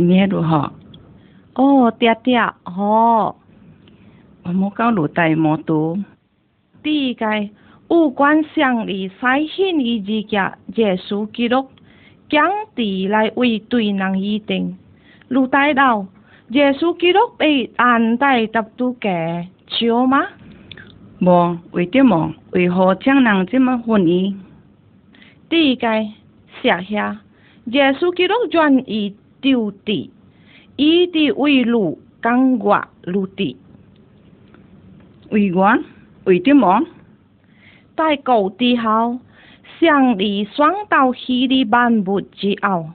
捏如何？哦，爹爹，哦，我们讲卢大魔都。第一界物管相宜，赛兴以自家耶书记录，将地来为对人预定。卢大道耶稣记录被按带十度假，少吗？无，为着么？为何将人这么怀疑？第一界谢谢耶稣记录愿意。丢地，一地为路刚挂路地。为官为点忙？在高地后，向里双到西里万物之后，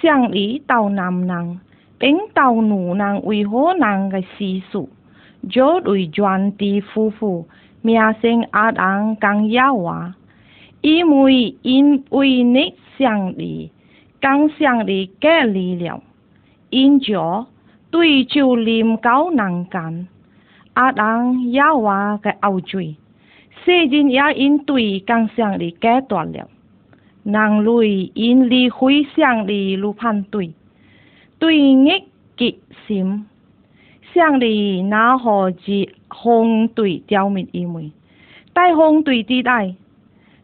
向里到南人，并到女人为何人嘅习俗，就对全地夫妇名声阿人更要啊，因为因为你向里。刚强的隔离了，因着对酒啉高难干，阿人也话个后嘴，世人也因对刚强的隔断了，人类因离非常的路反对，对逆极心，上帝那何止风对刁民你们？大风对地带，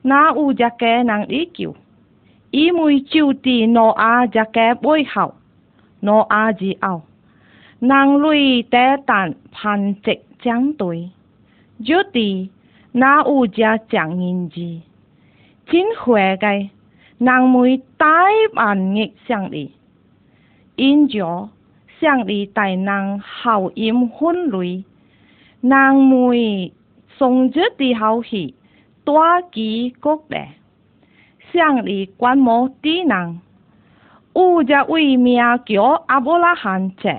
那有只个人依旧？ý mùi chiu tì nó á giá kẻ bôi hậu nó á gì ảo nàng lui té tàn phan trịch trắng tuổi dốt tì na u giá chẳng nhìn gì chín khỏe gai nàng mùi tái bản nghịch sang đi in gió sang đi tài nàng hậu im hôn lùi nàng mùi sông dốt tì hậu hỉ toa ký cốt đẹp 向你观摩敌人，有只位名叫阿布拉罕者，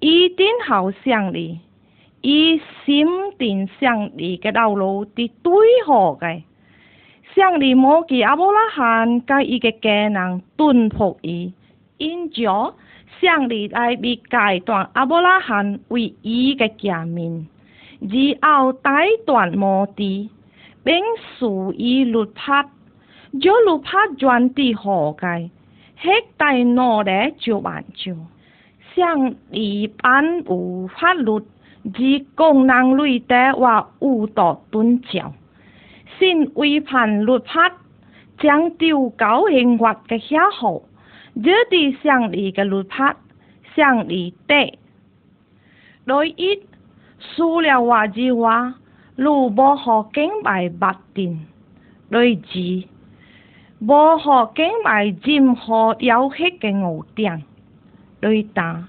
一定好上你，以心定向你个道路滴对号个，向你摩记阿布拉罕甲伊个家人敦迫伊，因着向你来被打断阿布拉罕为伊个家命，而后打断摩地，并属于六帕。就录怕专地何解？黑带拿的就完就，上一般有法律，而工人类的话误导短教，新违反录法，将丢九行月的下号。这在上一个录法，上一底，来一塑料话句话，如播学经白八定，来二。vô họ kế mãi chim họ yếu hết cái ngủ đối ta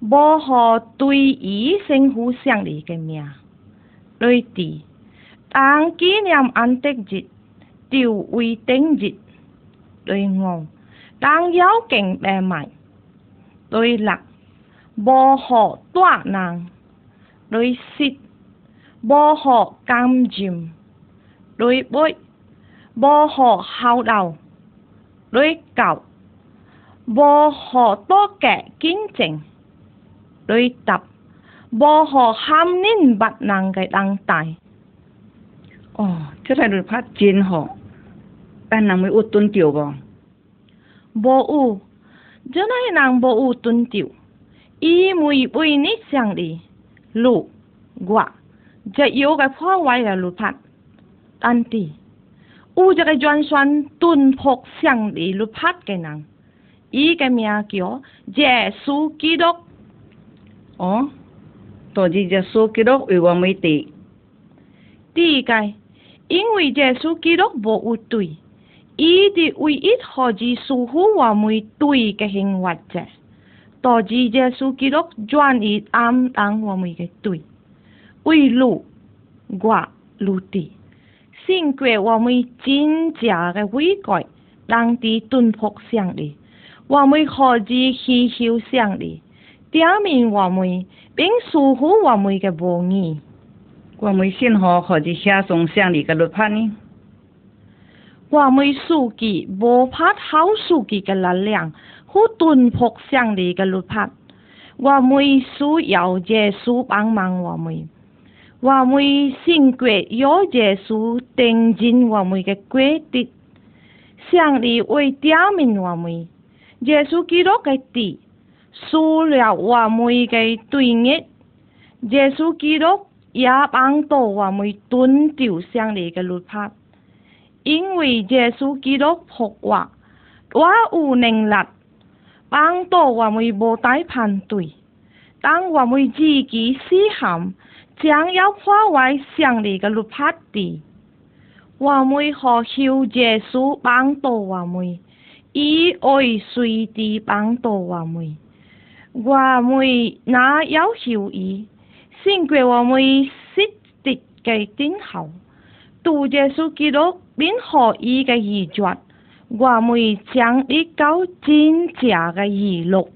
vô họ tùy ý sinh hú sang lý cái mẹ đối tỷ tăng kỷ niệm ăn tết dịch tiêu uy tính dịch đối ngon tăng yếu cảnh bè mạnh đối lạc vô họ tỏa nàng đối xịt vô họ cam chìm đối bội บ่หอเฮาเดาด้วยเก่าบ่หอโตแก่กิ้งเจงด้วยตับบ่หอห้ามนิ่นบัดนางไก่ดังตาย อ๋อที่ไทยดุพัดจีนหอแป้นนางไม่อุดตุนเกี่ยวบ่บ่อูจะไหนนางบ่อูตุนเกี่ยว อีมุยปุยนิ่เสียงดีลูก กว่าจะโยกับพ่อไว้แล้วลูกพัดตันตี有一个专选遁破向离律法的人，伊个名叫耶稣基督。哦，多谢耶稣基督为我们的。第一个，因为耶稣基督无有罪，伊的唯一何止疏忽我们罪的行为者，导致耶稣基督转移担当我们的罪，为汝，我汝的。如新国，我们真正的伟归当地顿坡乡里，我们何止祈求上帝，表明我们并祝福我们的无义，我们身后何止下送上里的绿判呢？我们书记无怕好书记的力量，和顿坡乡里的绿判，我们需要这需帮忙我们。我们信过耶稣，定睛我们的规定，上帝为证明我们，耶稣基督的地，输了我们的对约，耶稣基督也帮助我们断掉上帝的路法，因为耶稣基督复活，我有能力帮助我们不带判对，当我们自己思考。想要化为上帝的绿帕地，我们和修耶稣帮助我们，伊会随地帮助我们。我们那要求伊，胜过我们识得的等候。杜耶稣记录并何伊的遗嘱，我们将一九真正的遗录。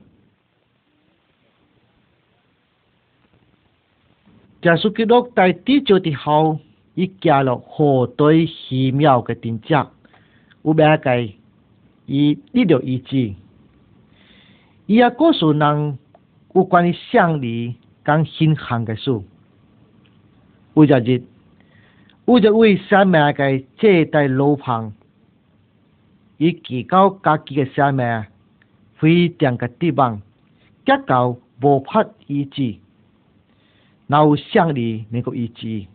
电视剧《落带地球的后，伊加了何等奇妙的情节？有咩个伊医疗医治，伊也告诉人有关于胜利跟兴行嘅事。有一日，有一位生命嘅借贷老朋，伊遇到家己嘅生命非常个绝望，结构无法医治。哪有向力能够医治？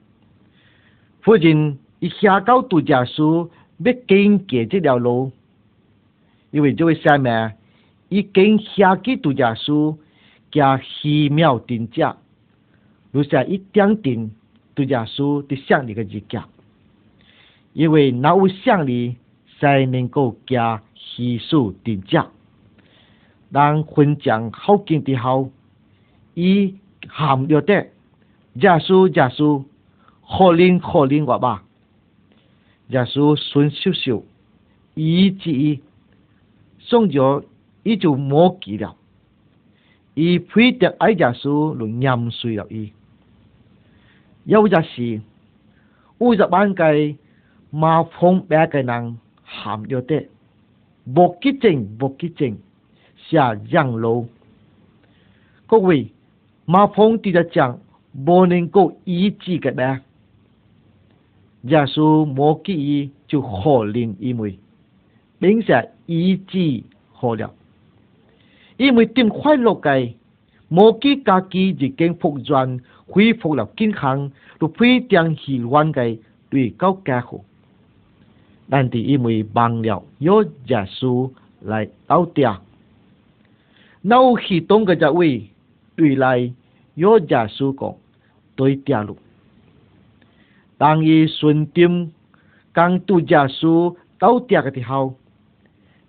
附近一下到度假树要经过这条路，因为这位先生，已经下去度假树加寺庙定价，留下一点点度假树的向力的日迹，因为哪有向力才能够加系数定价？当混账好建的后，伊含了的。giả su giả su khổ linh khổ linh quả bà giả su xuân siêu siêu ý chí ý xong rồi ý chú mô kỳ đạo ý phí tiệc ấy giả su luôn nhầm suy đạo ý yêu giả sĩ u giả ban cây mà phong bé cây năng hàm điều tệ bộ ký trình bộ ký trình xả giang lâu các vị mà phong thì đã chẳng boning ko i chi ka da ja su mo ki i chu kho lin i mui bing sa i chi ho ya i mui tim khoai lo kai mo ki ka ki ji keng phok juan hui phok la kin khang lu phi tiang hi wan kai tùy cao ca khổ đàn tỷ y mùi bằng liệu yô giả su lại tao tia nâu khi tông cái giả uy tùy lại yô giả su cổ 对，掉落。当伊顺点江杜家书到底个时候，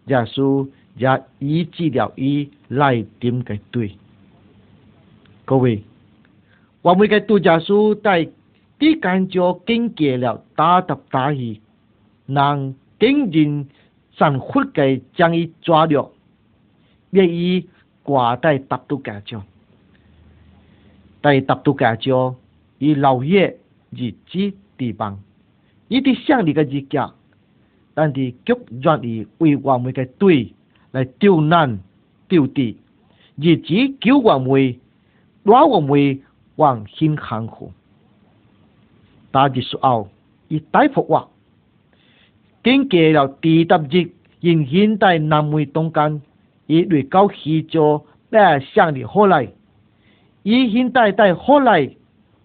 家书也已治了伊来点个对。各位，我们个杜家书在浙江经过了大着大意，让竟人神复个将伊抓了，俾伊挂在塔都街上，在塔都街上。伊老嘢日子地方，伊伫乡里个日脚，但伫居愿意为我们个队来丢难丢地，日子久黄们，哪黄们往欠幸去。大日事后，伊大复活，经过了第踏日，因现代南梅东间，伊嚟到西家北乡里河来，而现代在河来。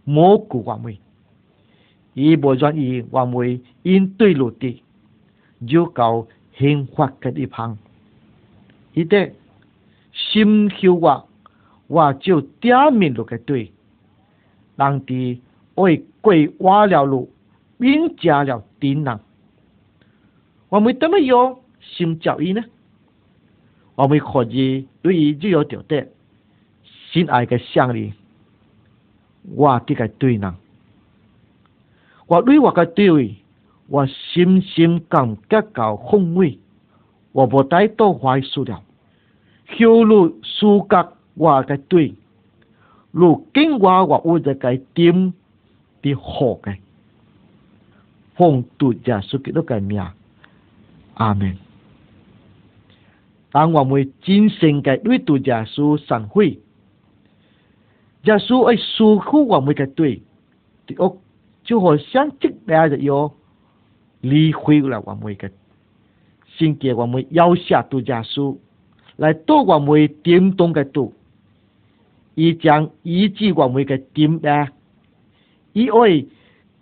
某股王位，伊无愿意王梅因对落地，就教兴发慨一方。伊得心修话，话就点明落个对，人哋为鬼挖了路，冤家了敌人。我们怎么有心照伊呢？我们可以对伊就有道德，心爱个乡里。我这个对人，我对我个对位，我深深感觉到宏伟，我无再多坏数量，修路舒格我个对，如经我我物质个点的学个，奉读者书都个名，阿门。当我们真心个对读者书忏悔。家书哎，书库我们的对，哦，就好像这边的哟，离婚了，我们的，先给我们要下度假书，来多我们点动个度，以将以及我们的点伢，以爱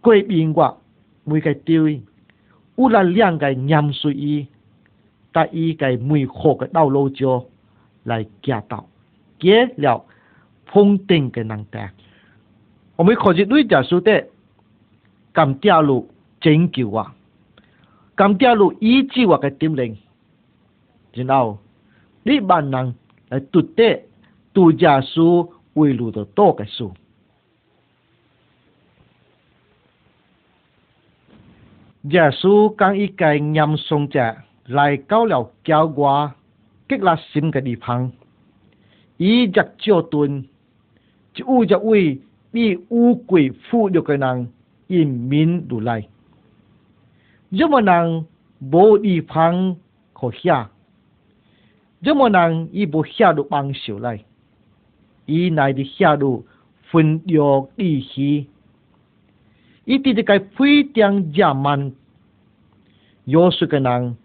改变我，我们个对，有了两个念岁伊，但伊个美好的道路就来见到，结了。碰顶个难题。我们可习对着书的，感道路拯救啊，感道路医治我者点零，然后你万能来读的儒家书为录的多个书。儒家书讲一个南宋者来到了郊外极拉深个地方，以一照顿。一有一位比乌龟富有的人移民入来，任么人冇地方可下，任么人亦无下入帮手来，伊来的下落分有利息，伊滴这个非常之慢，有数嘅人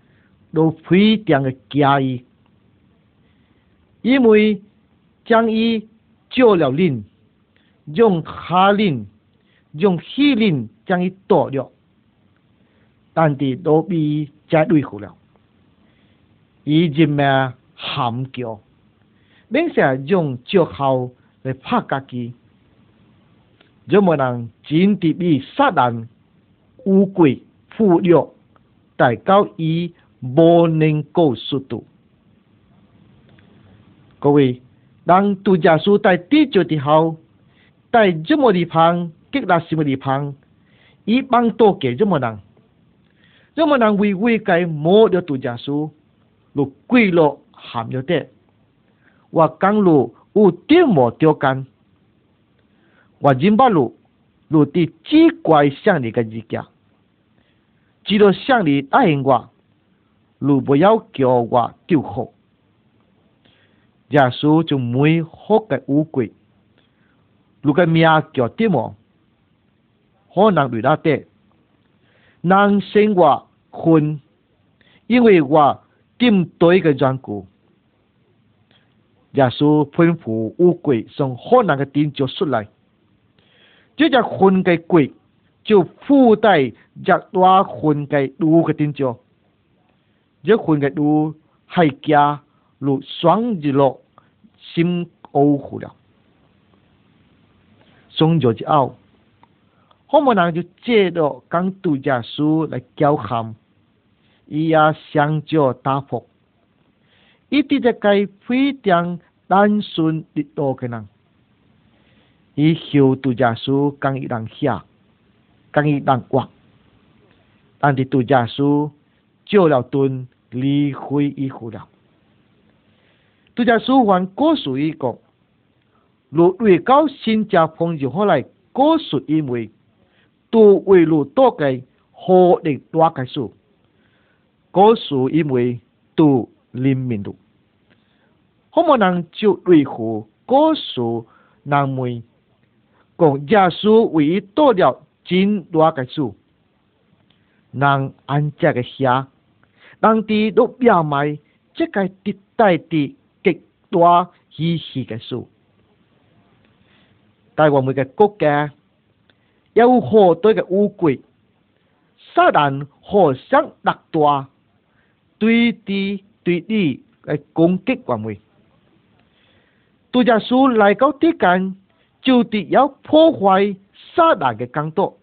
都非常的惊意，因为将伊。照了令，用下令，用下令将伊剁了，但伫后比再对付了。伊一面喊叫，明下用借口来拍家己，若无人真伫去杀人、乌龟、腐肉，大狗伊无能够速度。各位。当杜家书在地球的时候，在这么地方，给什么地方，一般都给这么人，这么人为为该摸着杜家书，落跪落含着的，我讲了我点么着急，我认把路路的只怪向你个一家，只要向你答应我，路不要叫我丢号。耶稣就每好嘅乌龟，如果命叫低冇，可能跌落低。人生话困，因为我舰对嘅缘故，耶稣吩咐乌龟从可能嘅点叫出来，这只困嘅龟就附带只大困嘅独嘅点叫，只困嘅独系叫。如双子落心欧服了，双子之后，好面人就借着讲独家书来教喊，伊也上教答复，伊滴在该非常单纯一多个人，伊学独家书讲伊人写，讲伊人画，但伫独家书照了顿离会伊服了。tu cha su hoàn cố su y cộng lu đuổi cao xin cha phong dù hoa lại cố su y mùi tu uy lu to cái hồ để toa cái su cố su y mùi tu lim minh đủ hôm mà năng chịu đuổi hồ cố su nàng mùi còn gia su uy to điều chín toa cái su năng ăn cha cái xia nàng đi đốt bia mai chắc cái tít tay tít 多稀奇嘅树，但系黄嘅谷嘅有好多嘅乌龟，撒旦何想特多，对啲对啲攻击黄梅，杜家树来到之间，就地要破坏撒旦嘅工作，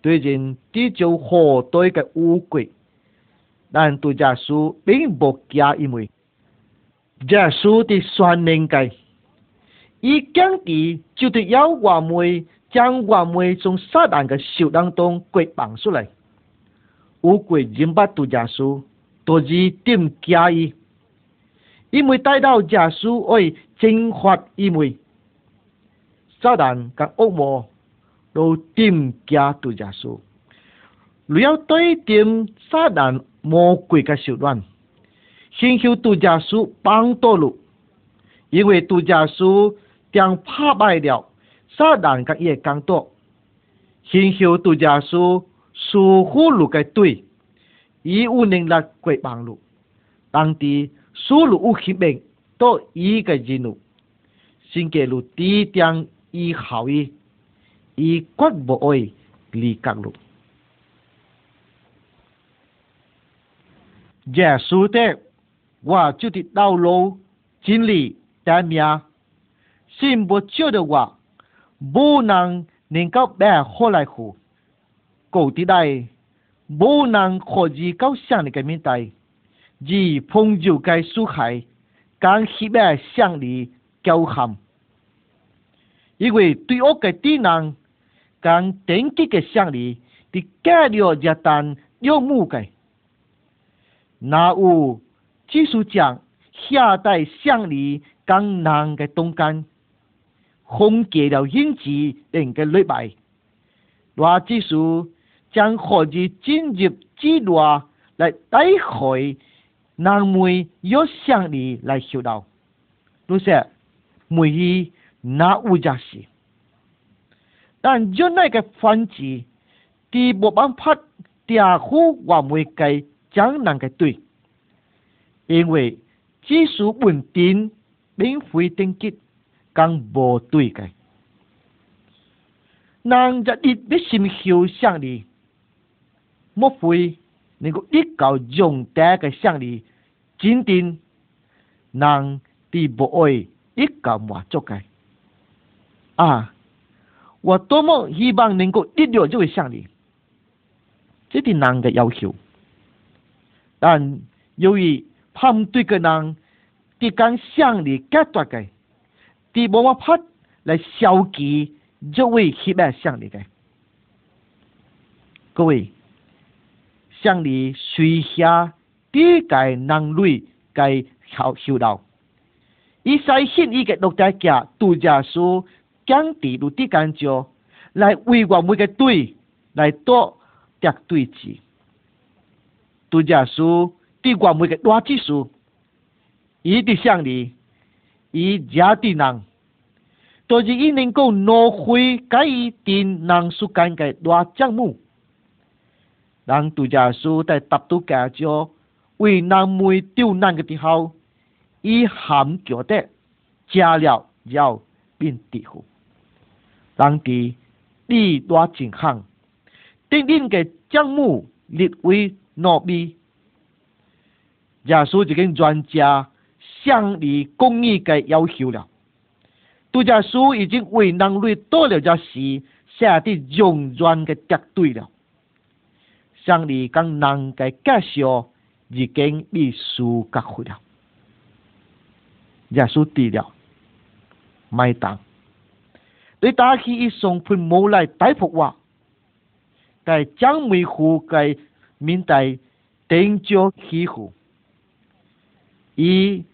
对住地就好多嘅乌龟，但杜家树并冇惊因为。邪术的算命界，一讲起就得要话梅，将话梅从撒旦嘅手当中拐绑出来。魔鬼人把毒邪术都是点假意，因为带到邪术爱净化邪门，撒旦嘅恶魔都点假毒邪术，你要对点撒旦魔鬼嘅手段。xin hiếu tu gia sư bằng tổ lụ. Vì vậy gia sư đang phá bại liệu, xa đàn các yê càng tổ. Xin hiếu tu gia sư sư hú lụ cái tuổi, ý u nên là quậy bằng lụ. Đang tí sư lụ u khí bệnh, tổ ý cái gì lụ. Xin kể lụ tí đang ý hảo ý, ý quát bộ ôi lì càng lụ. Giê-xu tế 我就得道路经历得命，信不救的我，不能能够白活来活。cổ tí đây bố nàng khó gì cao sang cái miếng tay gì phong dù cái su khai càng khi bé sang đi kéo hầm ý quỷ tuy ốc cái tí nàng càng tính cái cái sang đi thì kẻ điều gia tàn điều mù cái na u 据说，下代乡里江南的东间，分给了英子人的礼拜。那据说，将何日进入之话来带回南门，有乡里来修道。如说，每有那五家事。但原来个番子，地不办法，二好话每解江南的对。因为基础稳定，并非等级刚无对个。人若一一心向你，莫非能够一够用得个向你坚定人地不会一够满足个。啊，我多么希望能够一了就会向你，这是人的要求。但由于喊对个人，对讲乡里解脱个，伫无办拍来消极就会血脉乡里个。各位，乡里水下底界人类个后后道，伊使信伊个六大家度假书讲地如底工作来为我每个队来多掉对子，度假书。是大技术，伊的乡里，伊家的人，就是伊能够拿回改伊定人世间的大项目。人杜家书在大到改造为人们刁难的时候，伊含觉得吃了要变地苦。人地第大银行订定嘅项目列为诺米。耶稣已经专家向你公义个要求了，杜耶稣已经为人类做了件事，写的永远个绝对了。向你讲人个介绍已经被书隔会了，耶稣低了买单，你打起一送毛来逮捕我，在张梅虎个面带顶着起负。伊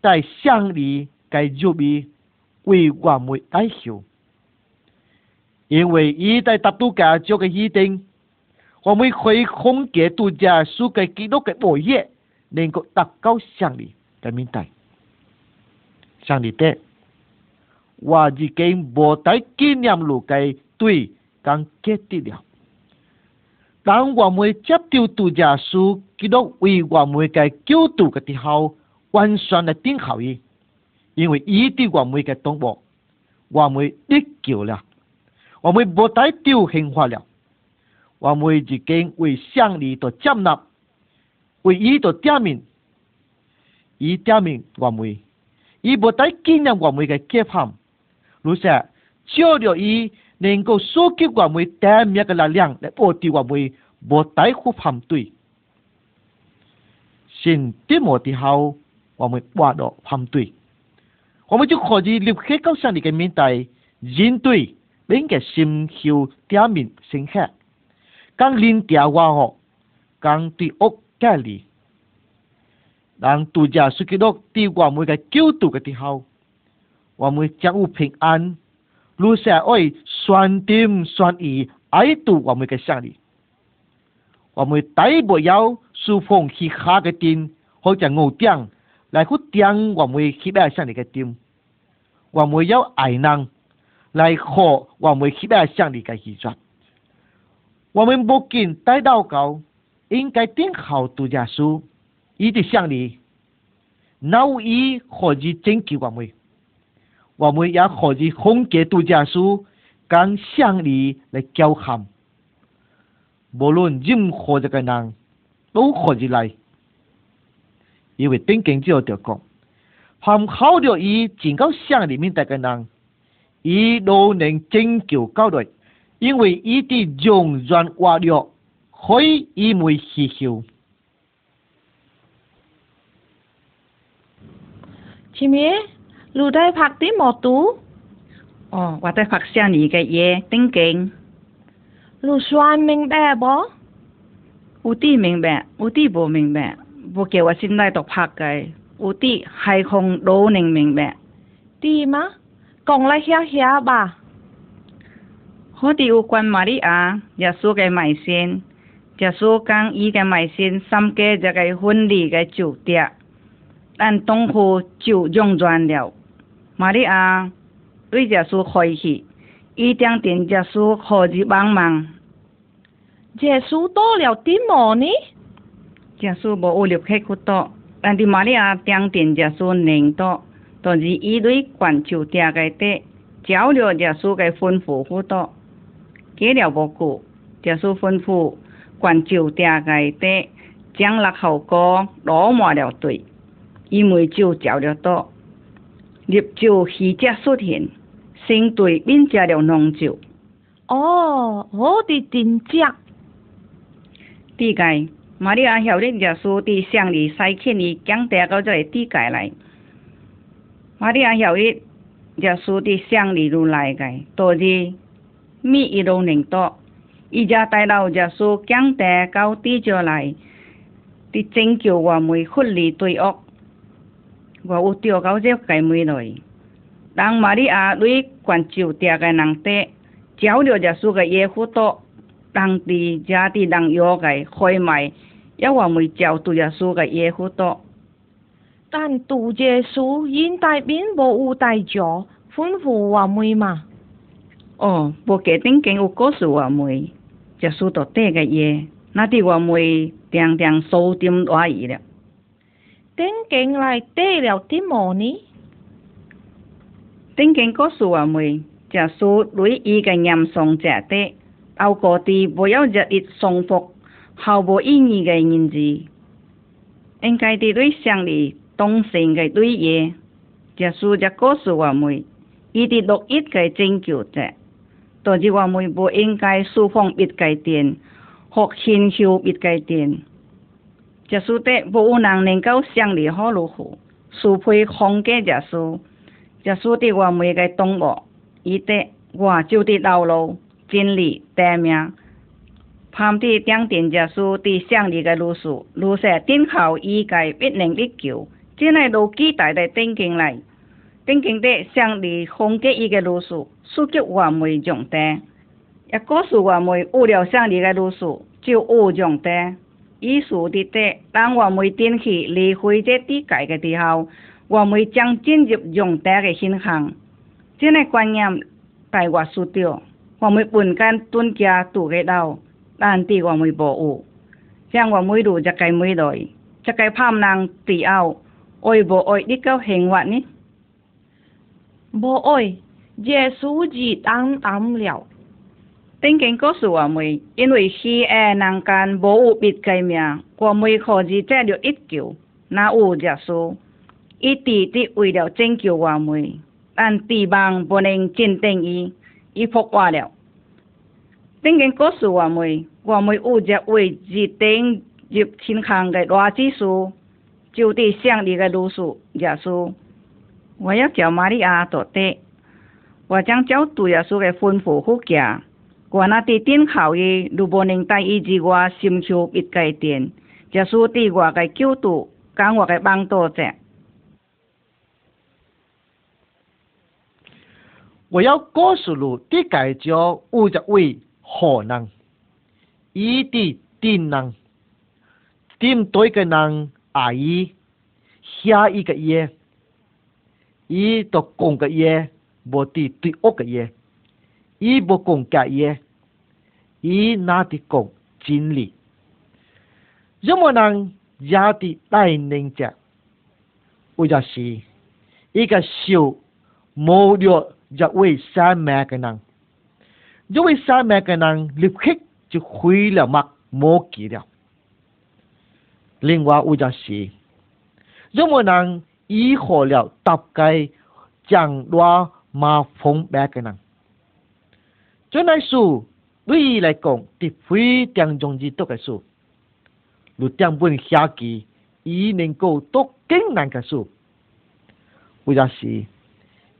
在乡里盖做，比为我们解求，因为伊在达独家做嘅一定，我们可以总结独家书给基督个作业，能够达到乡里个名带。乡里带，我已经无带纪念路介对讲结的了。当我们接受度只书，佢都为我们嘅救导嘅时候，完全一定好伊，因为伊对我们嘅动博，我们得救了，我们不再丢兴花了，我们已经为胜利度接纳，为伊度点名，伊点名我们，伊不再纪念我们嘅结命，如且照着伊。能够收集我们正面的力量来保助我们无在乎反对，先得莫的好，我们挂到反对，我们就可以立起高你的个面对，面对，并且心胸正面深刻，讲人调话哦，讲对恶隔离，让度假熟悉到对我们的教度的时候，我们会掌平安。路上我酸甜酸意，爱到我们家乡里。我们大不要收风去下个田，或者牛浆，来去浆我们去爱乡里个田，我们要爱人，来学我们喜爱乡里个水。我们不仅待到高，应该顶好读些书，一直乡里，哪有伊学习真救我们。我们也可以逢吉度假书跟乡里来交谈，无论任何一个人都可以来，因为顶经之后就讲，含考虑到伊进到乡里面的家人，伊都能拯救到代，因为伊的用软话语可以为实效。前面。你在拍啲么图？哦，或在拍上你嘅嘢风景。你算明白不？有啲明白，有啲不明白。不叫我先嚟读拍嘅，有啲还空都能明白。对吗？讲来听下吧。好似有关玛利亚耶稣个埋线，耶稣讲伊个埋线三个一个婚礼嘅酒店，但东湖就用完了，玛利亚，对耶稣欢喜，一定点耶稣好日帮忙。耶稣到了地么呢？耶稣无有入去去到，但是玛利亚定点耶稣领到，但是伊对管就定个地，照了耶稣个吩咐去到，过了无久，耶稣吩咐管就定个地，将六后哥攞满了队，因为就照了到。入酒席则出现，新队便食了浓酒。哦，我的点酒。点解？马里阿后日就说的乡里三千二，将带个在点解来？马里阿晓日就说的乡里都来个，多日咪一路人多，伊就带到就说将带到点就来，伫拯救我们婚礼队伍。我有钓钩在柜门内，人马里阿瑞泉州钓个人多，交流只书个也很多。当地家的人约来开卖，也话会交流只书个也很多。但读者书，因大兵无有大脚，吩咐话梅嘛。哦，不给定景我告诉话梅，只书到底个耶，那得话梅听听收点哪样了？tiếng kinh lại tê liệu tí mồ ní. Tiếng kinh có số à mùi, chả số đối ý cái nhằm song chả tê. Ao có tì bố yếu chả ít song phục, hào bố ý nhì cái nhìn gì. Anh cái tì đối sang đi, tông sinh cái đối ye. Chả số chả có số à mùi, y tì độc ít cái chân kiểu chả. Tổ chí hòa mùi bố anh cái số phong ít cái tiền, hoặc hình hiệu ít cái tiền. 植树无有人能够胜利好如虎。树配风格植树，植树的我们个动物，伊得外就的道路、电力、电名，旁边两点植树的胜利个路数，如是今后伊个必能一救，真系如期待的定经来，定经理胜利风格伊个路数，数据缓慢长大，也个树我们有了胜利个路数，就有长大。艺术的的，当我们电器离开这地界的时候，我们将进入用德的新行。这个观念在我输掉，我们本间蹲家住嘅到，但地我们无有，将我们路一个每来，一个盼人地后，爱无爱你够幸运呢？无爱，耶稣是当暗了。丁丁告诉我们，因为喜爱人间，无有别计命，我们可是借着一教，那有耶稣，一直的为了拯救我们，但地王不能坚定伊，伊破坏了。丁丁告诉我们，我们有着为日等入天堂的大基数，就地胜利的路数耶稣，我要叫玛利亚坐地，我将教导耶稣的吩咐护教。Kuana ti tin khảo yi du boning tai i ji wa sim chup it kai tiền. Cha su ti wa kai kyu tu kang wa kai bang to che. 我要告诉你，你该叫有一位好人，伊的定人，定对个人阿姨，下一个月，伊都讲个月，无的对恶个月。伊无讲假嘢，伊那啲讲真理。有冇人也啲带领者？或者是一个小无聊一位三命嘅人，一位三命嘅人立刻就毁了目，冇记了。另外或者是有冇人依靠了搭界降落马蜂病嘅人？这本书对伊来讲，是非常容易读的书。六点半下课，伊能够读更难的书。为啥事？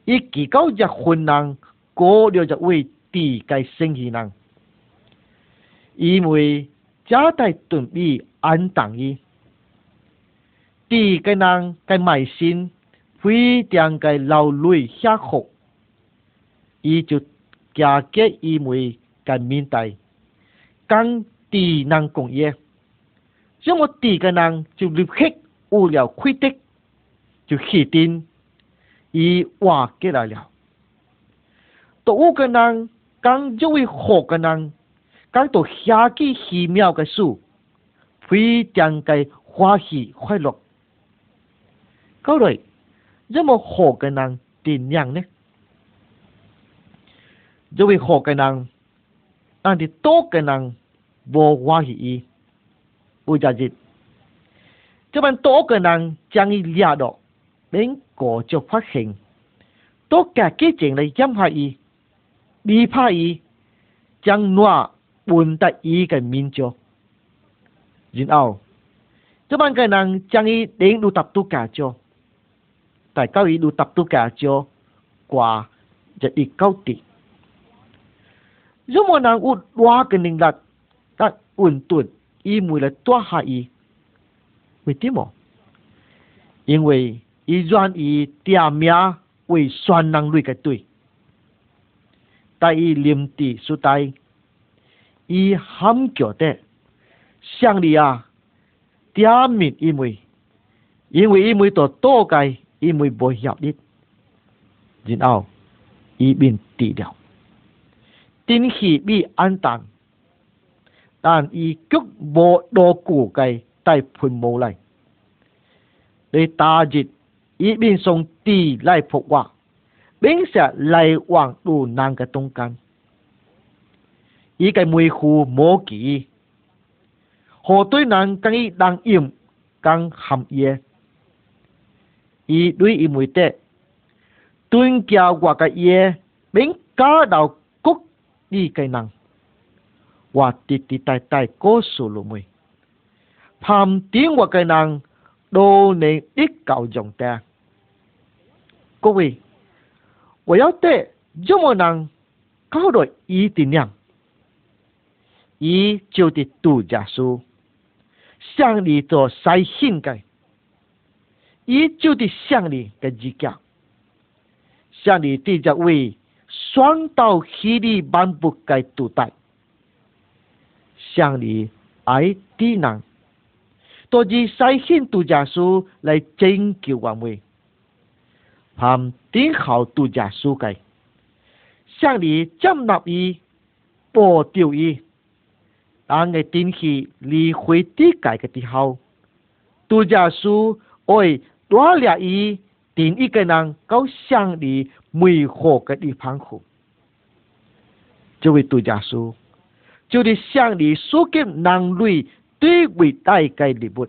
伊提高一困人，过了一位低个生气人。因为家大对比，安定伊。低个人个耐心，非常个劳累吃苦，伊就。价格意味个面题，讲地能工业，那么地个人就立刻有了亏的，就起定伊瓦过来了。到屋个人讲，作为好个人，讲到下起奇妙个事，非常个欢喜快乐。各位，这么好个人点样呢？do we khổ cái năng an đi to cái năng vô hoa hi y u gia dịch cho bạn to cái năng chẳng y lia đó đến cổ cho phát hiện tất cả cái chuyện này dám hại y bị phá y chẳng nọa buồn tại y cái min cho Duyên ao Cho bạn cái năng chẳng y đến đủ tập tu cả cho Tại cao y đủ tập tu cả cho Quả Giật y câu tịch 如果人有偌个能力，但稳顿，伊没来多下伊，为滴么？因为伊愿意点名为双人类个队，但伊临时代，伊很觉得，想你啊，点名因为，因为伊为在多界，因为无效益，然后伊便低调。tin khi bị an tàn tàn y cước bộ đồ củ cây tại phun mô lại để ta dịch ý bên sông tì lại phục quả bên sẽ lại hoàng đủ nàng cái tông căn ý cái mùi khu mô kỳ hồ tôi nàng càng ý đang im càng hầm ye ý đối ý mùi tệ tuyên kia quả cái ye bên cá đầu đi cây năng và tì tì tai tai cố sù lù mùi phàm tiếng và cây năng đô nền ít cầu dòng ta cô vị và yếu tế dù mô năng cao đội ý tì nhàng ý chiều tì tù giả sư, sang đi tổ sai xin cây ý chiều tì sang đi cái gì cả sang đi tì giả vị 双到溪里班不该独待，乡里爱低难，多是西县度假书来拯救我们，盼顶好度假书该，乡里接纳伊，保掉伊，但个天气离回地界个地后，度假书爱多了伊。另一个人够向你美好的一方去，这位杜家书，就是向你送给人类最伟大的礼物。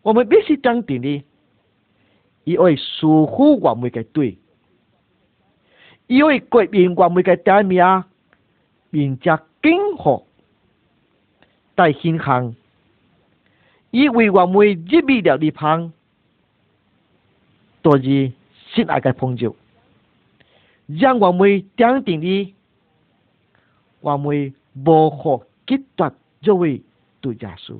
我们必须讲定的，因为守护我们的对，因为给别我们的代名，啊，人家更好在心康，因为我们一味了对方。多二，亲爱的朋友，让我们坚定的，我们无学阶段就会读耶稣。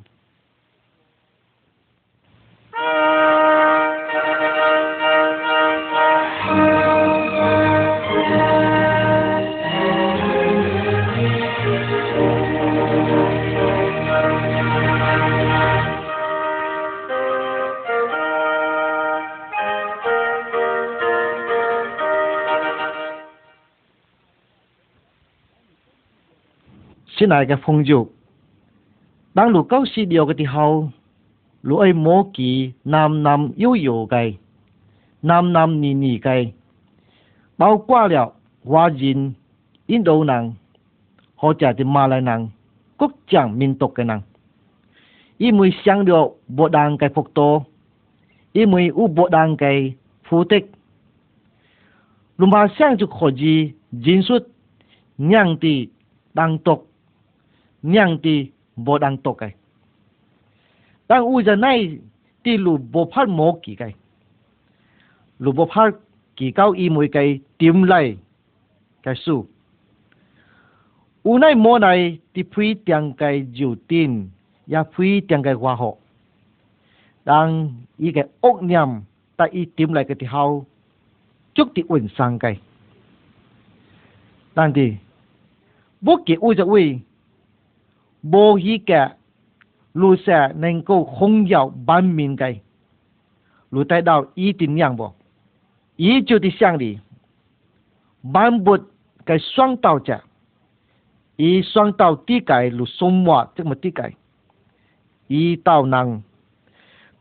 này cái phong dục đang lũ câu xí điều cái thì hậu lũ ấy mô kỳ nam nam yêu yêu cái nam nam nì nì cái bao qua liệu hoa dìn Ấn Độ nàng họ trả thì mà lại nàng quốc chẳng 民族 cái nàng ý mới sang được bộ đàng cái phục tô ý mới u bộ đàng cái phú tích lùm bà sang chụp khỏi gì dính suốt nhang tì tộc nhang ti bo dang to kai dang u ja nai ti lu bo phar mo ki kai lu bo phar ki kau i moi kai tim lai kai su u nai mo nai ti phui tiang kai ju tin ya phui tiang kai wa ho dang i kai ok nyam ta i tim lai kai ti hau chúc ti uẩn sang kai dang ti bo ki u ja ui vô hi cả lu sẽ nên cô không giàu ban miền cái lu tại đạo ý tin yang bộ ý chú đi sang đi ban bột cái 双 tàu chả ý 双 tàu tí cái lu sông mọt tức mà tí cái ý tàu năng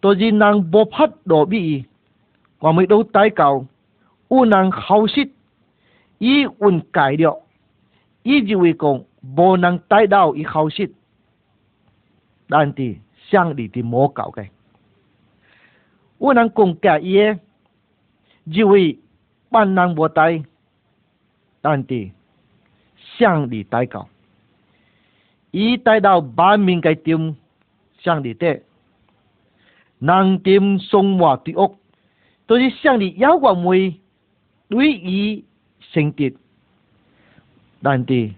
tôi gì năng bố phát đổ bị còn mấy đâu tay cầu u năng khâu xít ý un cải điệu ý gì vì cùng 无能带到伊后世，但是向里的莫搞个。我能讲假伊个，就会万人无带，但是向里带搞。伊带到万民个中，向里得，能顶松华的屋，都是向里有话梅，对伊成德，但是。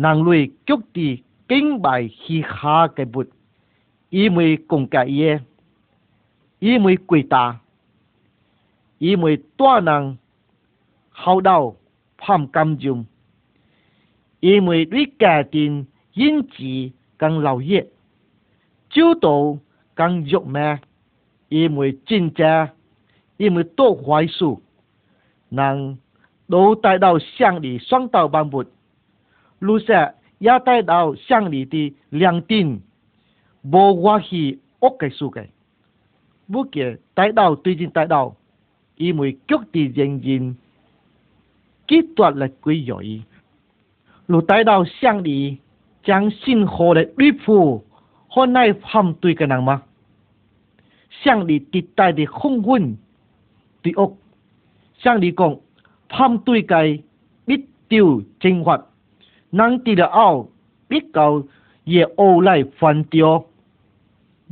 nàng lui chúc tì kinh bài khi kha cái bụt ý mùi cùng cả ye ý mùi quỳ ta ý mùi toa nàng hậu đầu phạm cam dùng ý mùi đuý cả tin yên chỉ càng lâu ye chiếu tổ càng dục mẹ ý mùi chinh cha ý mùi tốt hoài su nàng đổ tại đầu sang đi xoang tàu bang bụt lu sẽ ya tai dao xiang li ti liang tin bo wa hi ok cái su cái, bu ke tai dao tuy jin tai dao i mui kyok ti jeng jin ki tuat la quy yoi lu tai dao xiang li chẳng xin ho le ri phu hôm nay pham tuy cái nàng mà xiang li tít tai đi không quân tùy ốc xiang li còn pham tuy cái biết tiêu chính hoạt 能地的奥比较野欧来反掉，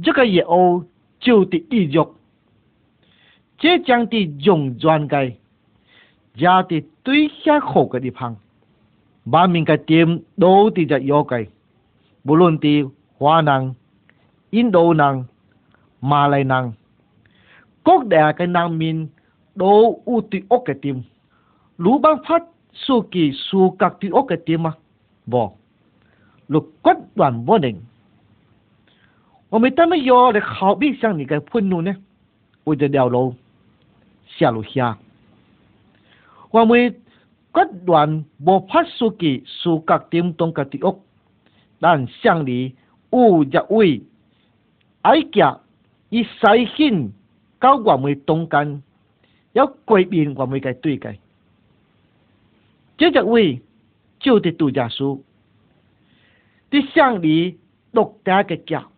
这个野欧就的意欲，这将的用转该，家的对下好个地方，把民个点都的在要该，无论的华人、印度人、马来人，各地个难民都有对恶个点，鲁班发。suki su các tu ok cái tim mà 冇，我果断不能。我未得乜嘢嚟逃避向你嘅愤怒呢？为咗条路，写落去。我未果断冇发书记书决定同个条屋，但向你有几位，挨夹以西行交我未同间，有改变我未嘅对嘅，即系会。就得度假书，伫向你落打个脚，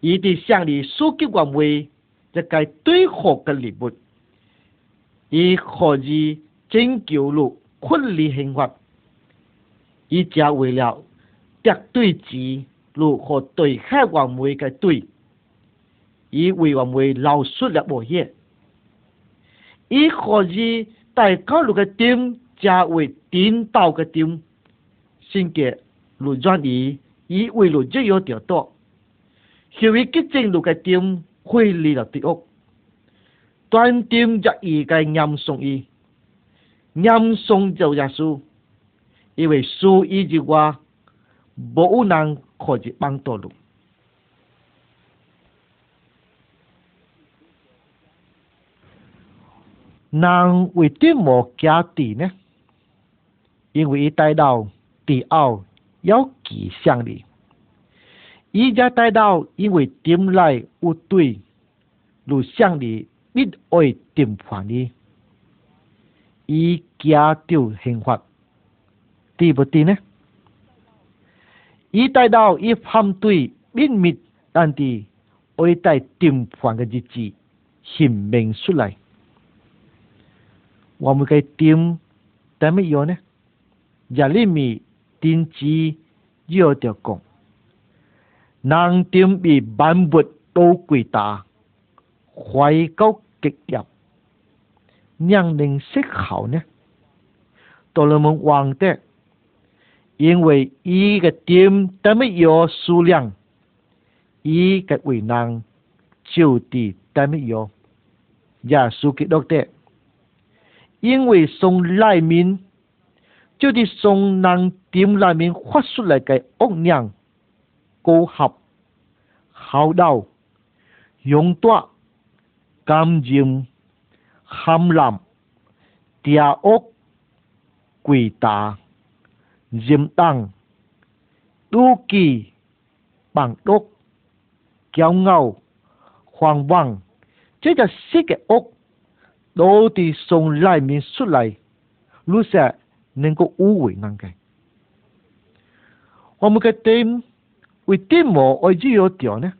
伊伫向你送给我妈一个最好的礼物，伊何以拯救了困难生活？伊只为了得对子如何对害我位的对，为我位老说了无爷，伊何以在高楼的顶？作为领导个顶，性格软转移，以为软弱有条多；，行为激进基个顶，会离了要屋，断顶着意的念诵伊，念诵就压苏，因为书一句话，无能可以帮助忙。人为什么加点呢？因为带到第二有吉祥的。伊家带到因为点来有对路上的你爱点款的，伊家就幸福，对不对呢？伊带到伊反对秘密，但的爱带点款的日子，显明出来。我们该点，但没有呢？亚利米丁子要着讲，人丁比万物都贵大，怀高极有，让人思考呢。多罗门王的，因为伊个点都没有数量，伊个为人就地都没有，也输给多的，因为从赖民。就啲宋人店內面發出嚟嘅惡娘、高合、孝道、勇多、甘佔、含婪、嗲惡、quỷ tà, diêm tăng, đu kỳ, bằng đốc, kéo ngầu, hoàng vàng, chế là xích cái ốc, đô thì sông lại mình xuất lại, lúc sẽ 能够无为难改。我们个点为点何爱只有条呢？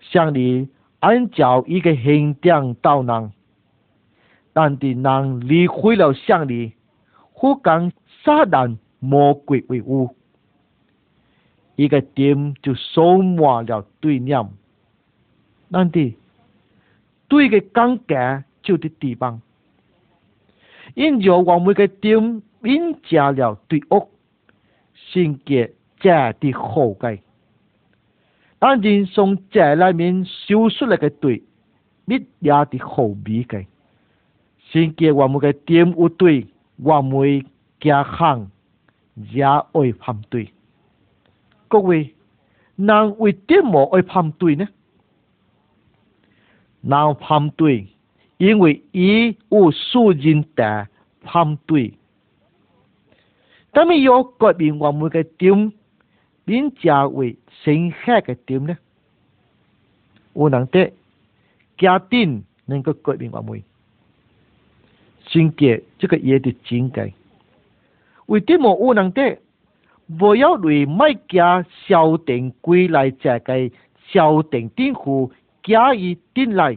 乡里按照一个行当道人，但敌人离开了像你，苦讲杀人魔鬼为恶，一个点就收满了对量，但敌对个刚解就得地方。因着我每个点，因食了对恶，心结才的好解。但人从这里面修出来个对，你也的好美个。心结我每个点有对，我每家行也爱反对。各位，人为什么爱反对呢？人反对。因为伊有私人的反对。但咪有革命我们嘅点，变作为深刻嘅点呢？有能得家庭能够革命我们，境界这个也得境界。为啲冇有能得，不要为卖家小定归来，这个小定定户加以定来。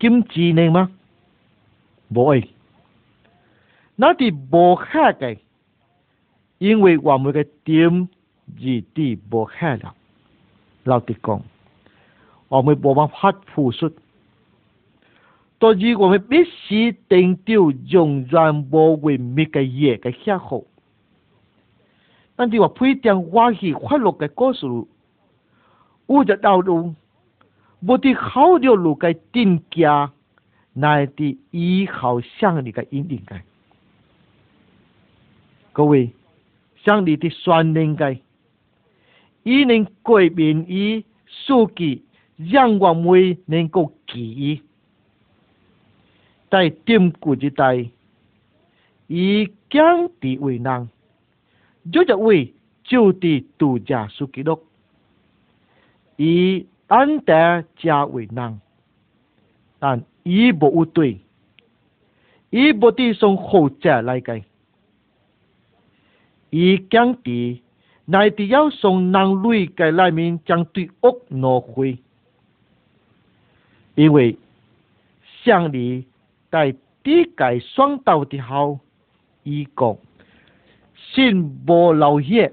kimchi này mà bộ ấy nó thì bộ khác cái 因为我们嘅点字啲部客啦，老啲讲，我们冇办法付出，但是我们必须定掉用人冇为咩嘅嘢嘅下好。但是我配定我是快乐嘅故事，我就道路。我的好条路该定价，乃的以后向你的引领街。各位，向你的双联街，伊能改变伊数据，让我们能够记忆，在建古一代，伊降低为难，就一位就地度假书记读，以。安得加为难，但伊无有对，伊无抵送后者来个。伊讲的乃伫要送人类个内面将对恶挪回，因为乡里在底个双刀的后，伊讲信无老血，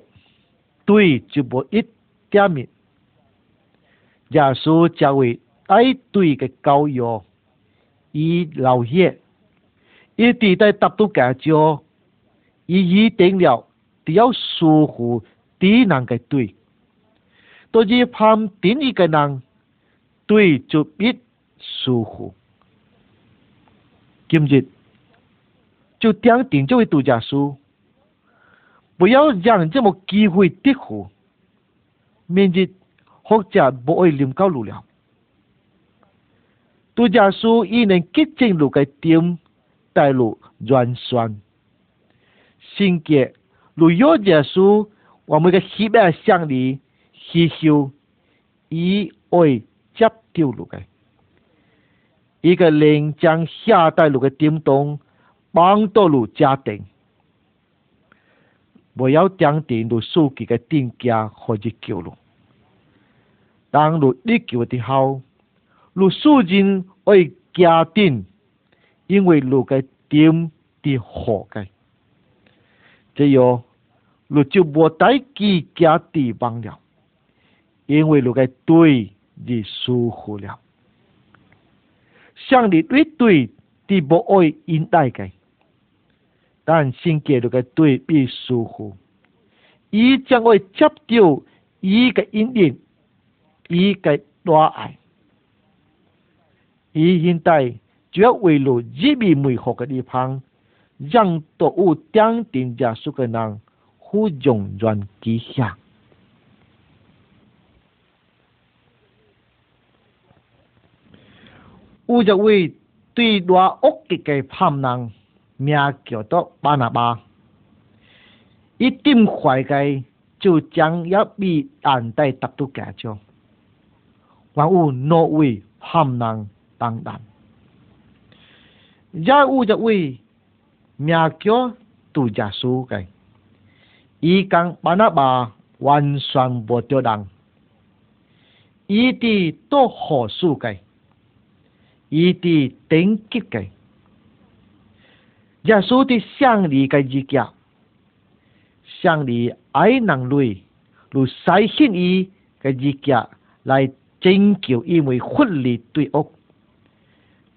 对就无一点面。耶稣成为带队嘅教育，伊老叶伊伫在大都家招，伊一定了要要疏忽第一嘅队，对是旁顶一个人，队就必疏忽。今日就点定这位度假叔，不要让人这么机会跌乎，明日。或者不爱念高路了，杜家书伊能激进路个点带路软酸。甚格路要加书，我们的血脉生理吸收伊会接掉路个。一个人将下带路个点懂，帮到路家庭，不要降低路数籍个定价和者扣路。当如你叫的好，如素人爱家庭，因为如个点的火个，只样，如就无带几家地方了，因为如个对已疏忽了，像你对对的不爱应待个，但性格的个对必舒服，伊将会接到伊个阴影。ý cái đo ai ý hiện tại chưa vì lộ chỉ bị mùi khổ cái địa phương rằng tổ u tiếng tình giả su cái năng khu dùng doanh kỳ hạng u giờ vì tuy đoa ốc cái cái phạm năng nhà kiểu đó ba na ba ít tim khoai cái chú chẳng yếu bị đàn tay tập tu cả chung và u nô uy ham năng tăng đàn gia u gia uy mia kyo tu gia su cái y càng bà na bà hoàn toàn bộ tiêu đằng y ti tô hồ su cái y ti tính kít cái gia su ti sang đi cái gì kia sang đi ai năng lui lu sai xin y cái gì kia lại 正叫因为法律对恶，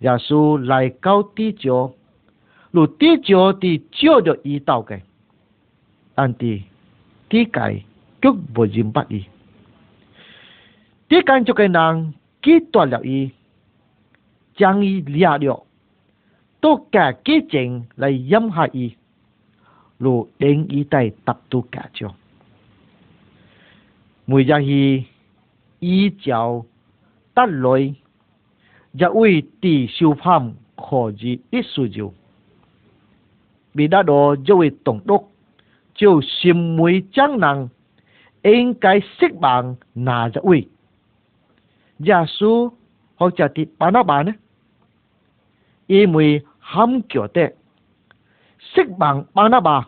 耶稣来到地球，如地球的照着伊逃开，安的，地界就唔见不义，地界就该当几多留意，将伊压了，多加几钱来饮下伊，如令一代达到界上，每日去。ý chào ta lôi ja ui ti siêu gì ít su diu bị đã đó joe tổng đốc chiều sim muối trắng năng in cái xích bằng nà ja ui ja hoặc chả ti bán nó bán ý mùi hâm kiểu tệ xích bằng bán nó bà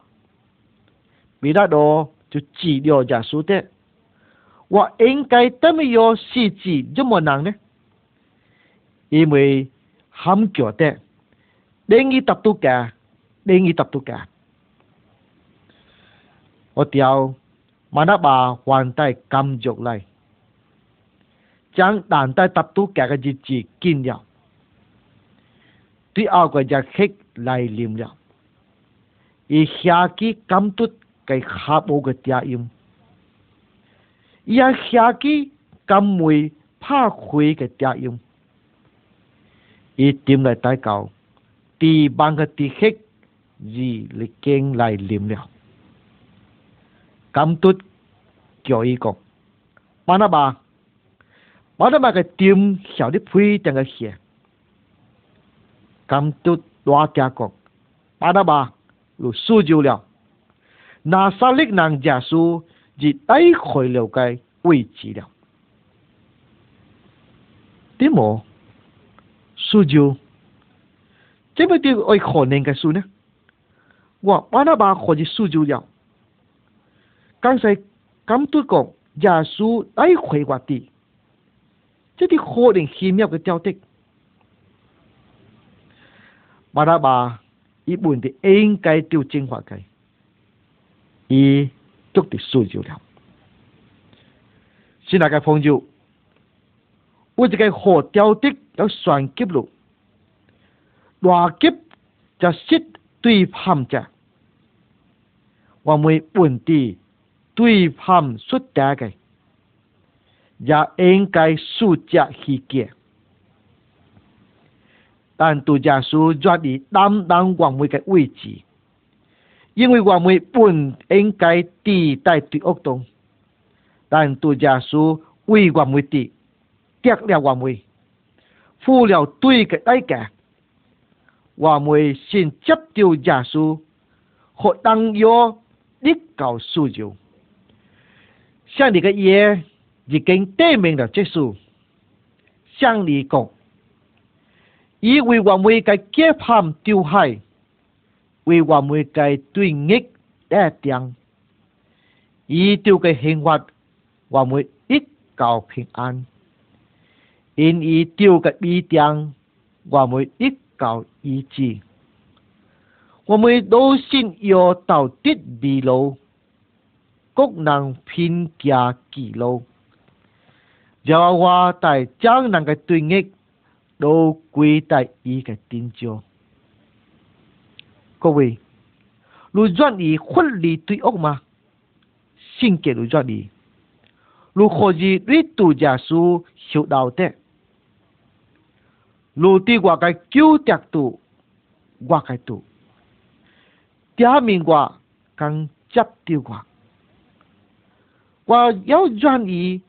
bị đã đó chú chỉ điều giả số tệ 我应该怎么样设计这么难呢？因为很觉得，另一 tập tu cả, 另一 tập tu cả. Ở điều mà nó bà hoàn tay cầm dục lại. Chẳng đàn tay tập tu cả cái gì chỉ kinh nhau. Tuy cái giá khích lại liềm nhau. Ý khá kì cái khá bố cái tia im ia xia ki cầm mùi pha khuy cái tia yum y lại tai cầu ti bang cái ti khích gì lì kênh lại liềm liao cầm tút kiểu y bà na bà bà na bà cái tìm xảo đi phui chẳng cái xìa cầm tút đoa tia cọc bà na bà lù su jiu na sao lích nàng giả su 己大概了解位置了。的么？苏州这把那把南的苏州了。刚才刚都讲耶稣带海我的，这的可能奇妙个雕刻，把它把一部分应该就精华的，二。足哋需要了。先大家朋友，我这个河钓的要双级了，大级就适对盘者，我们本地对盘出大的，也应该舒只稀结，但都系舒住啲担当岗位嘅位置。因为我们本应该地代对恶动，但杜家书为我们地跌了我们，付了对的代价。我们先接受耶稣，和当约立告诉就，像你个爷，已经对明了这稣，像你讲，因为我们该接盼丢海。vì hòa mười cái tuy đã tiếng ý tiêu cái hình hoạt hòa mười ít cầu bình an in ý tiêu cái bi tiếng hòa mười ít cầu ý chí hòa mười đô xin yêu tàu tiết bì lâu cốc năng pin kia kỳ lâu giờ hòa tại trang năng cái tuy nghịch đô quy ý cái tin chiều 各位，我愿意分离对恶吗？性格我愿意。如何以对大家书修道德，我对我界救得度，我界多，下面话讲执着话，我要愿意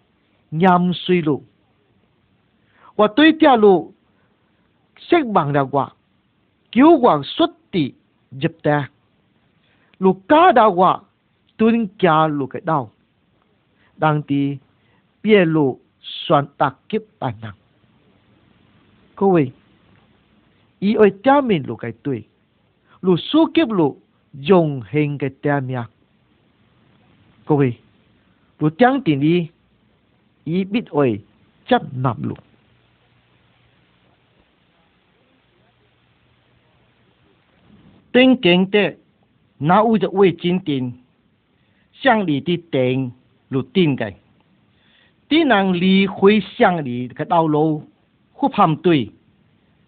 饮水路，我对条路失望了我，就往说的。giúp ta lúc cá đào quá, tuân kia lúc cái đào đang đi bia lụ soạn tạc kiếp bản năng cô vị, ý ơi cha mình lúc cái tuổi lúc số kiếp lụ dùng hình cái ta miạc cô vị, lúc tiếng tình đi ý biết ơi chấp nạp lục 顶经的，那为十位尊顶，向你的电，路顶个，只能离开向你的道路，护航对，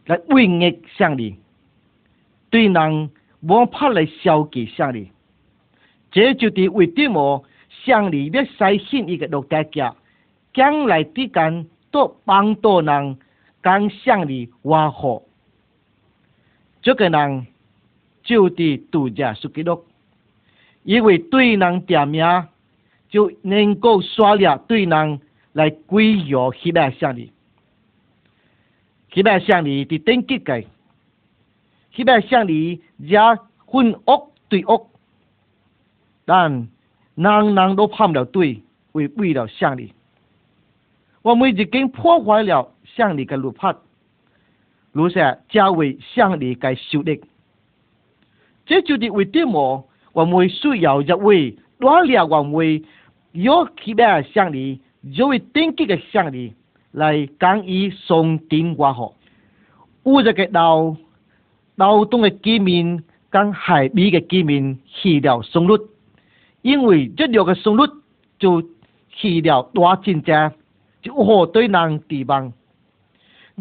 来威压向你，对人无怕来消极向你，这就是为什么向你要使信一个落大家，将来之间都帮到人跟向你和谐，这个人。就地堵截是几多？因为对人点名就能够刷了对人来归约起来乡里。起来乡里伫等级界，起来乡里也分屋对屋，但人人都判了对，为为了乡里。我们已经破坏了乡里个路法，如下交为乡里个修炼。这就是为什么我们需要一位锻炼我们有起码想力，有为定期的想力来讲以松定化学。有一个劳劳动的居民跟海边的居民去了松率，因为这两个松率就去了大真正，就好对人地方。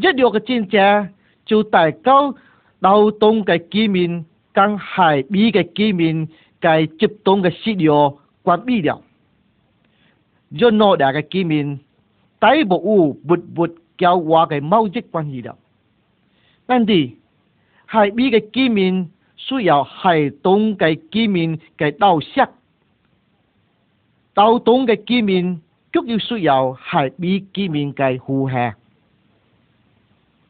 这两个真正就带到劳动的居民。将海边嘅居民该接端嘅石油关闭了，闹两个居民再部无没法交往嘅贸易关系了。但此，海边嘅居民需要海东嘅居民嘅到食，到东嘅居民就要需要海边居民嘅呼下。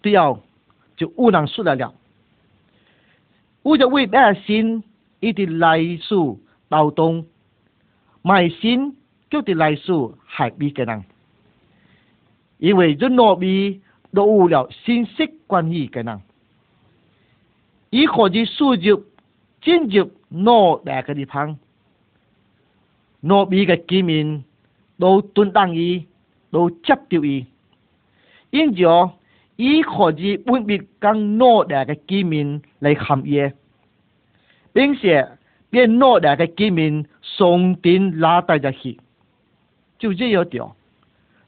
这后就有人说了了。乌就为咩心伊啲内数流动卖心叫啲来数下边嘅人，因为这那边都有了信息管理功能，伊可以输入、进入的来个地方，诺边嘅居民都蹲当伊，都接到伊，因就。以可以分别跟奴隶的见面来行业，并且，俾诺隶的见面送天拉带家去，就这样条，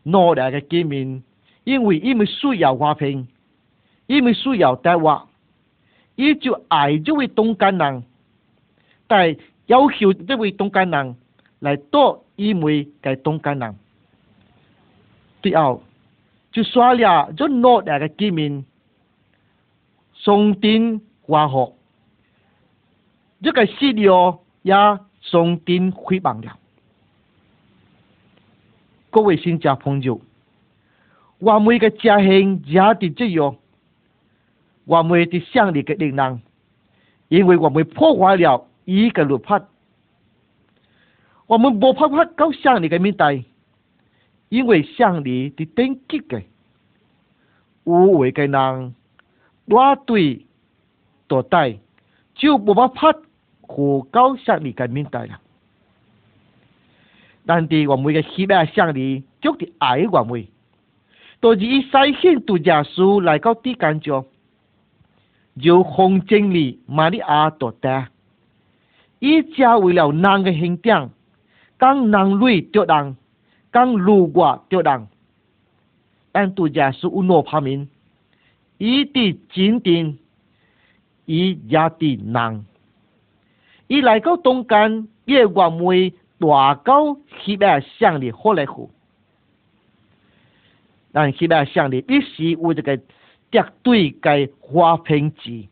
诺隶的见面，因为因为需要和平，因为需要对话，伊就爱这位东家人，但要求这位东家人来多伊面的东家人，第二。就刷了，就落来个地面，松顶滑落，这个雪地哦也松顶开崩了。各位新加朋友，我们的家乡也变这样，我们的乡里的人民，因为我们破坏了伊个绿发，我们无保护到乡里的面态。因为上帝伫顶级个，有为个人，我对倒带就无办法互到上帝个面带啦。咱伫我们个希腊上帝，就伫爱我们，都是伊筛选独家书来到地干上，由红经理玛利亚倒带，伊家为了人个形象，讲人类着人。讲路过对堂，但度家叔吴老排名，伊的亲丁伊也的人。伊来到东干，伊为黄梅大搞黑白相的好来户，但黑白相的必须有一个绝对个花瓶子，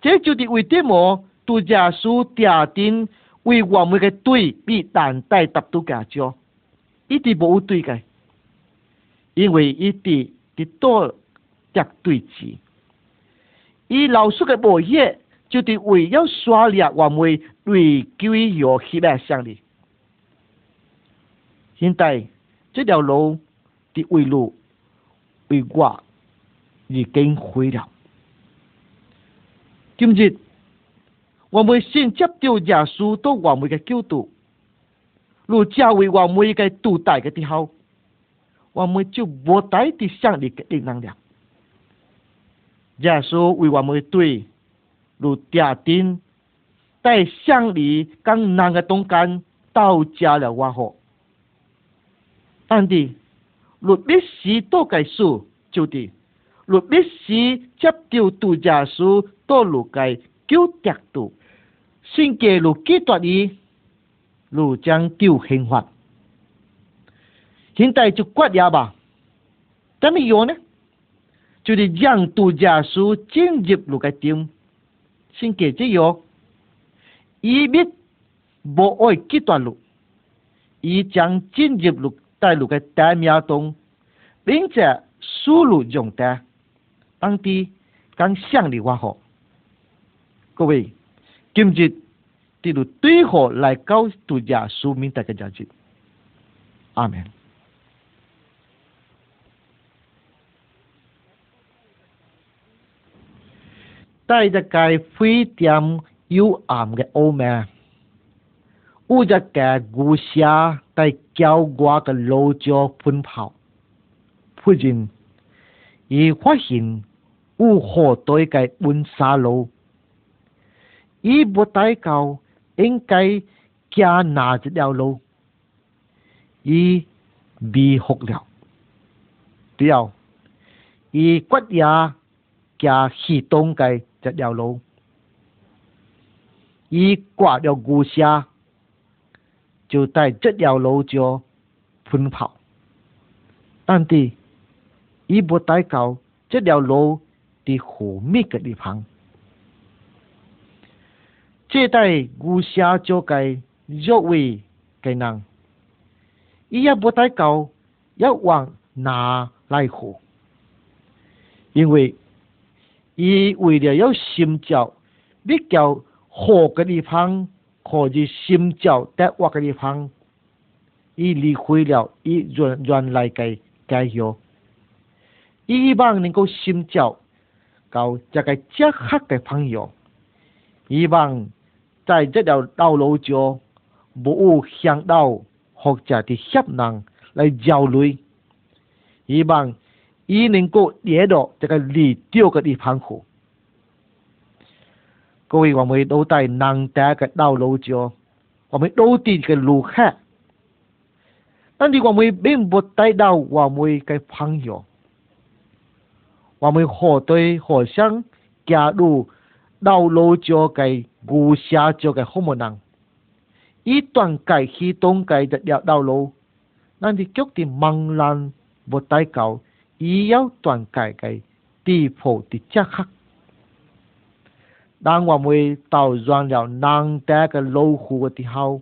这就是为什么度家叔家庭为我们个队比等待达到个家。一直无对个，因为一直得多掉对峙，伊老叔个物业就伫了绕沙粒，我们回归药黑白相哩。现在这条路的围路、为挂已经毁了。今日我们先接到耶稣到我们的教度。陆家伟，话我们应该都带个地方，话我们就无带的乡里个云南了。家说为我们对，如家庭带乡里刚那个东干到家了，我好。安迪，陆必须多介绍，就的。陆必须接到度家属多陆家九点多，先给陆记住伊。路将丢硬化，现在就刮下吧。怎么用呢？就是让杜家书进入路的顶，先给这药，以免不碍几段路。伊将进入路带路的大苗种，并且输入用的，当地讲乡的话好，各位，今日。滴路对好来搞大家书明大家记。阿门。在一个非常幽暗的屋内，有一个乌鸦在焦瓜的炉角奔跑，忽然，伊发现有好多嘅温沙炉，伊无大叫。应该加哪一条路，伊迷糊了。对哦，伊骨也加向东嘅这条路，伊刮了乌沙，就在这条路就奔跑。但是，伊不带到这条路的后面个地方。借代无下作计，若为艰人，伊也无太高，要往哪来何？因为伊为了要寻找比较好的地方，可者寻找得沃的地方，伊离开了伊原原来的家乡，伊希望能够寻找到这个结合的朋友，伊望。在这条道路上，有想到或者的行人来交流，希望伊能够解到这个旅游个一方苦。各位，我们都在难得个道路上，我们都在个路上，但是我们并不带到我们个朋友，我们何队何生加入道路上个。ngu xa cho cái không một năng ý toàn cái khi tôn cái đã đeo đau lâu nên thì chốc lan một tay cầu ý yếu cái cái tì phổ chắc khắc đang qua mùi tàu doan đào năng té cái lâu khu của tì hao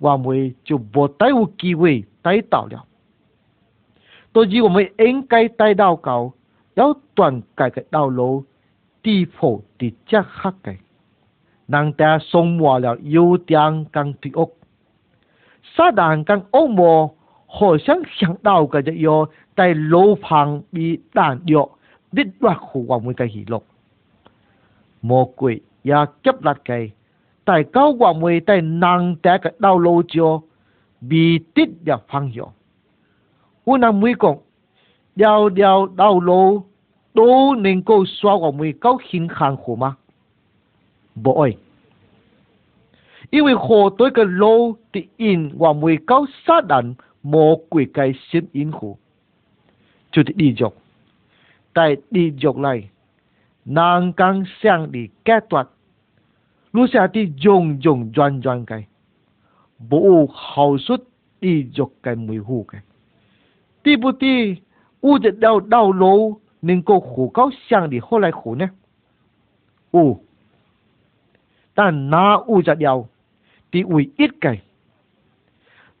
qua mùi chụp bộ tay u kỳ quỷ tay tàu đào tôi chỉ có mấy anh cái tay đau cầu yếu chắc khắc nàng ta sống mùa là yêu thương càng tùy ốc. Sa đàn càng ốc mùa, hồ sáng sáng đạo cả dạy yô, tại lô phòng bị đàn yô, đít đoạt khu quả mùi cái hỷ lộc. Mô quỷ, ya chấp lạt cái, tại cao quả mùi tại nàng ta cái đạo lô chô, bị tít ya phang yô. U nàng mùi gọng, đào đào đạo lô, đô nên cô xóa vọng mùi cao hình kháng khu mà. 不爱，因为河对个路的因还未够杀人魔鬼界吸引乎，就地狱，但地狱来人间想的解脱，留下的重重转转界，不好说地狱界维护嘅，对不对？我哋到到路能够活到想的，后来活呢？哦。ta na u giật dạ đèo thì ui ít cái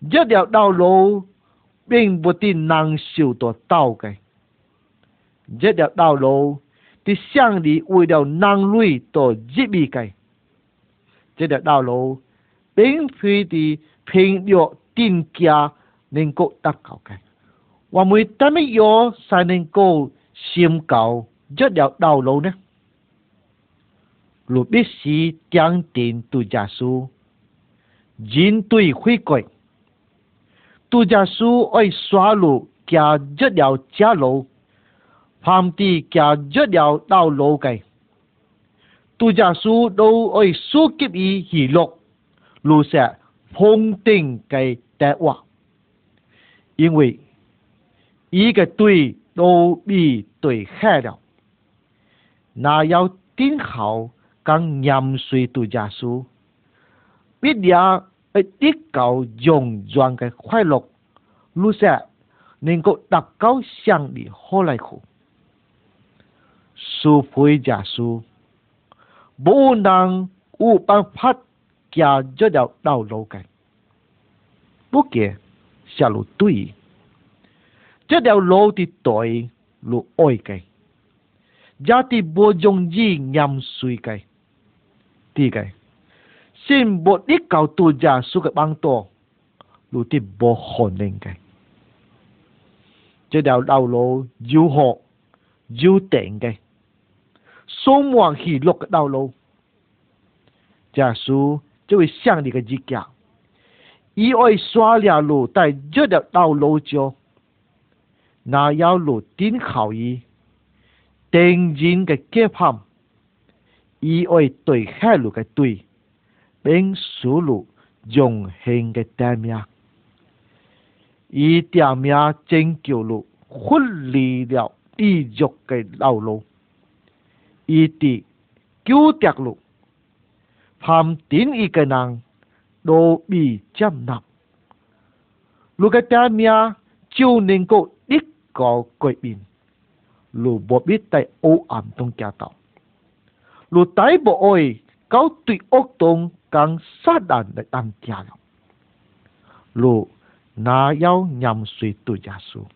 giật đèo đau lô bên bộ tì nàng siêu tổ tàu cái giật đèo đau lô thì sang đi ui đèo nàng lui tổ dịp bị cái giật dạ đèo đau lô bên phi thì phình điệu tin kia nên cậu tắc cầu cái và mới tâm ý yo sai nên cô xiêm cầu giật đèo đau lô nữa 路必须将定度假书，人队回归。度假书爱刷路，加出了岔路，旁地加出了道路计。度假书都爱书给伊记录，留下封顶给电话，因为伊个队都被队害了，那要顶好。kang nham suy tu gia su biết dia ấy tiếc cầu dùng doan cái khoai lộc lu xe nên cậu đặt cao sang đi hô lại khổ su phui gia su bố nàng u ban phát kia cho đạo đau lâu cái bố kia xa lu tùy cho đạo lâu thì tội lu ôi cái giá thì bố dùng gì nhằm suy cái ti cái xin bộ đi cầu tu già su cái băng tổ lu ti bộ hồn lên cái chế đào đào lô du hộ du tẹn cái số muang hỉ lộc cái đào lô già su chế bị sang đi cái gì cả ý ơi xóa lia lô tại chế đào đào lô cho na yao lô tin khảo ý tên jin cái kép hầm ý ôi tuổi khai lù cái tuổi bên số lù dùng hình cái tay mía ý tay mía trên kiểu lù khuất lì liệu đi dục cái đầu lù ý tì cứu tiệt lù phạm tín ý cái nàng đồ bị chăm nặng lù cái tay mía chiêu nên cô đích có quậy bình lù bộ biết tại ô ẩm trong kia tàu lu tai bo oi kau tui ok tong kang sa dan da tam kia lu na yao nyam sui tu ja su